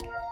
you